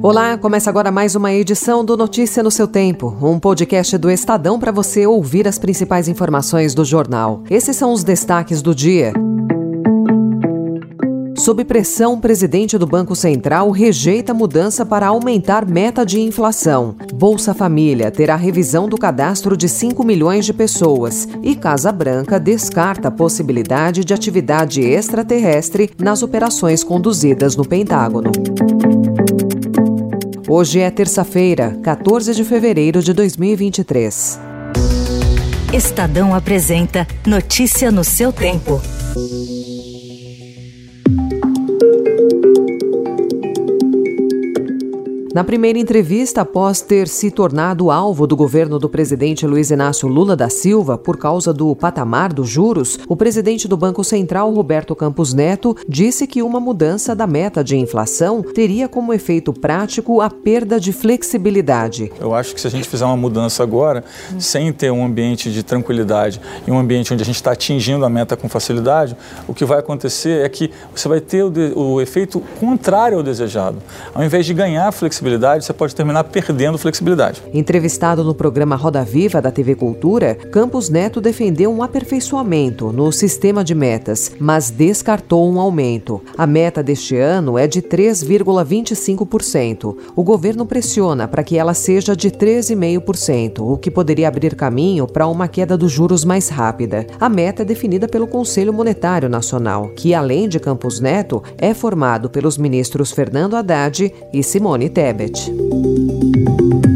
Olá, começa agora mais uma edição do Notícia no seu Tempo, um podcast do Estadão para você ouvir as principais informações do jornal. Esses são os destaques do dia. Sob pressão, presidente do Banco Central rejeita mudança para aumentar meta de inflação. Bolsa Família terá revisão do cadastro de 5 milhões de pessoas. E Casa Branca descarta a possibilidade de atividade extraterrestre nas operações conduzidas no Pentágono. Hoje é terça-feira, 14 de fevereiro de 2023. Estadão apresenta Notícia no seu tempo. Na primeira entrevista, após ter se tornado alvo do governo do presidente Luiz Inácio Lula da Silva por causa do patamar dos juros, o presidente do Banco Central, Roberto Campos Neto, disse que uma mudança da meta de inflação teria como efeito prático a perda de flexibilidade. Eu acho que se a gente fizer uma mudança agora, sem ter um ambiente de tranquilidade e um ambiente onde a gente está atingindo a meta com facilidade, o que vai acontecer é que você vai ter o, de, o efeito contrário ao desejado. Ao invés de ganhar flexibilidade, flexibilidade, você pode terminar perdendo flexibilidade. Entrevistado no programa Roda Viva da TV Cultura, Campos Neto defendeu um aperfeiçoamento no sistema de metas, mas descartou um aumento. A meta deste ano é de 3,25%. O governo pressiona para que ela seja de 13,5%, o que poderia abrir caminho para uma queda dos juros mais rápida. A meta é definida pelo Conselho Monetário Nacional, que, além de Campos Neto, é formado pelos ministros Fernando Haddad e Simone Tebet. Debet.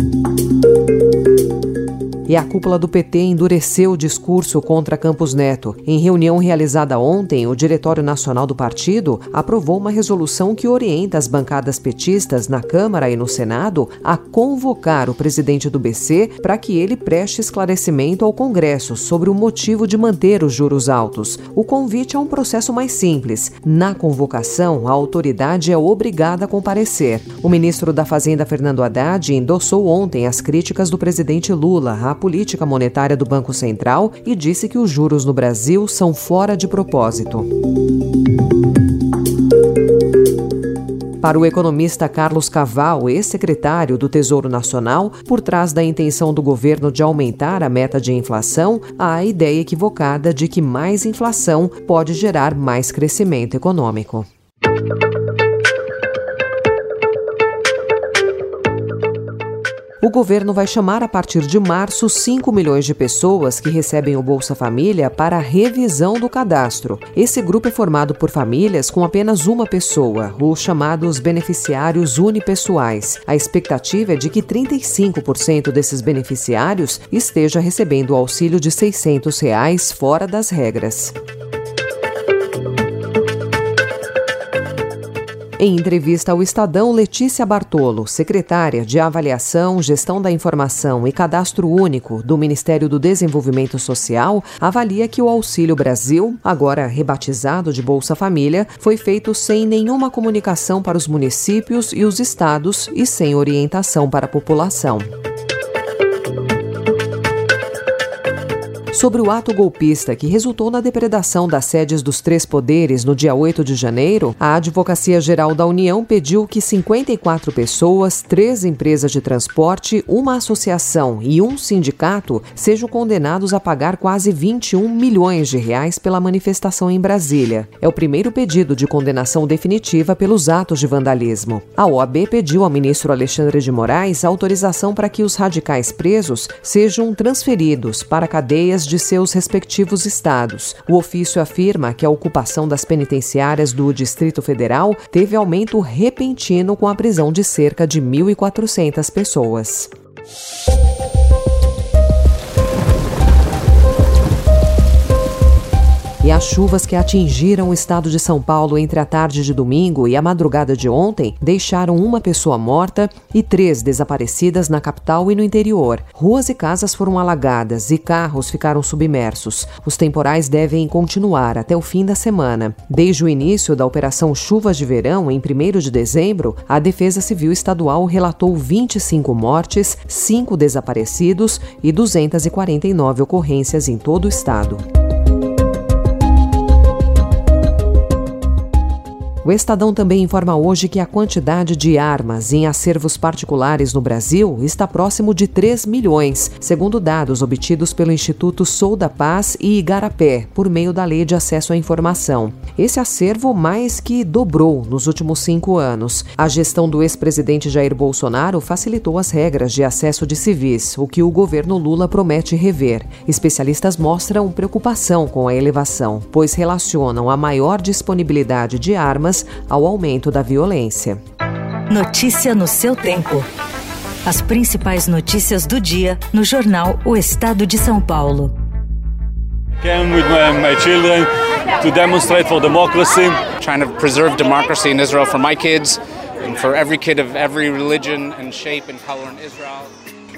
E a cúpula do PT endureceu o discurso contra Campos Neto. Em reunião realizada ontem, o Diretório Nacional do Partido aprovou uma resolução que orienta as bancadas petistas na Câmara e no Senado a convocar o presidente do BC para que ele preste esclarecimento ao Congresso sobre o motivo de manter os juros altos. O convite é um processo mais simples. Na convocação, a autoridade é obrigada a comparecer. O ministro da Fazenda, Fernando Haddad, endossou ontem as críticas do presidente Lula política monetária do Banco Central e disse que os juros no Brasil são fora de propósito. Para o economista Carlos Caval, ex-secretário do Tesouro Nacional, por trás da intenção do governo de aumentar a meta de inflação, há a ideia equivocada de que mais inflação pode gerar mais crescimento econômico. O governo vai chamar a partir de março 5 milhões de pessoas que recebem o Bolsa Família para a revisão do cadastro. Esse grupo é formado por famílias com apenas uma pessoa, os chamados beneficiários unipessoais. A expectativa é de que 35% desses beneficiários esteja recebendo o auxílio de 600 reais fora das regras. Em entrevista ao Estadão, Letícia Bartolo, secretária de Avaliação, Gestão da Informação e Cadastro Único do Ministério do Desenvolvimento Social, avalia que o Auxílio Brasil, agora rebatizado de Bolsa Família, foi feito sem nenhuma comunicação para os municípios e os estados e sem orientação para a população. Sobre o ato golpista que resultou na depredação das sedes dos três poderes no dia 8 de janeiro, a Advocacia Geral da União pediu que 54 pessoas, três empresas de transporte, uma associação e um sindicato sejam condenados a pagar quase 21 milhões de reais pela manifestação em Brasília. É o primeiro pedido de condenação definitiva pelos atos de vandalismo. A OAB pediu ao ministro Alexandre de Moraes autorização para que os radicais presos sejam transferidos para cadeias de de seus respectivos estados. O ofício afirma que a ocupação das penitenciárias do Distrito Federal teve aumento repentino com a prisão de cerca de 1.400 pessoas. E as chuvas que atingiram o estado de São Paulo entre a tarde de domingo e a madrugada de ontem deixaram uma pessoa morta e três desaparecidas na capital e no interior. Ruas e casas foram alagadas e carros ficaram submersos. Os temporais devem continuar até o fim da semana. Desde o início da Operação Chuvas de Verão, em 1 de dezembro, a Defesa Civil Estadual relatou 25 mortes, 5 desaparecidos e 249 ocorrências em todo o estado. O Estadão também informa hoje que a quantidade de armas em acervos particulares no Brasil está próximo de 3 milhões, segundo dados obtidos pelo Instituto Sou da Paz e Igarapé, por meio da Lei de Acesso à Informação. Esse acervo mais que dobrou nos últimos cinco anos. A gestão do ex-presidente Jair Bolsonaro facilitou as regras de acesso de civis, o que o governo Lula promete rever. Especialistas mostram preocupação com a elevação, pois relacionam a maior disponibilidade de armas ao aumento da violência. Notícia no seu tempo. As principais notícias do dia no jornal O Estado de São Paulo. Came with my, my children to demonstrate for democracy. Trying to preserve democracy in Israel for my kids and for every kid of every religion and shape and color in Israel.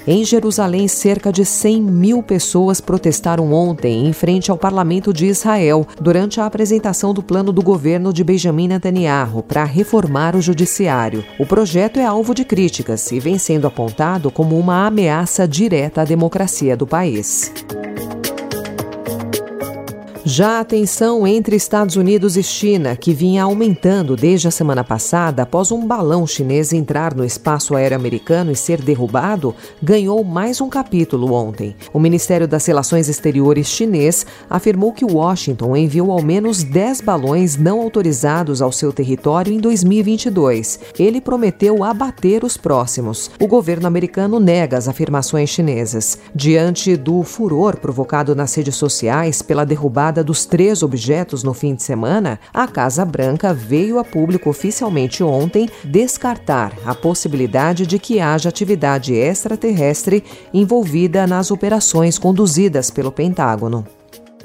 Em Jerusalém, cerca de 100 mil pessoas protestaram ontem em frente ao parlamento de Israel durante a apresentação do plano do governo de Benjamin Netanyahu para reformar o judiciário. O projeto é alvo de críticas e vem sendo apontado como uma ameaça direta à democracia do país. Já a tensão entre Estados Unidos e China, que vinha aumentando desde a semana passada após um balão chinês entrar no espaço aéreo americano e ser derrubado, ganhou mais um capítulo ontem. O Ministério das Relações Exteriores chinês afirmou que Washington enviou ao menos 10 balões não autorizados ao seu território em 2022. Ele prometeu abater os próximos. O governo americano nega as afirmações chinesas. Diante do furor provocado nas redes sociais pela derrubada dos três objetos no fim de semana, a Casa Branca veio a público oficialmente ontem descartar a possibilidade de que haja atividade extraterrestre envolvida nas operações conduzidas pelo Pentágono.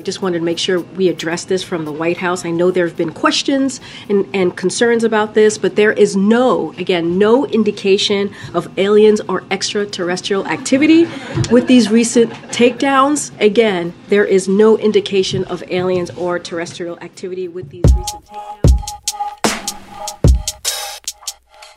We just wanted to make sure we address this from the White House. I know there have been questions and, and concerns about this, but there is no, again, no indication of aliens or extraterrestrial activity with these recent takedowns. Again, there is no indication of aliens or terrestrial activity with these recent takedowns.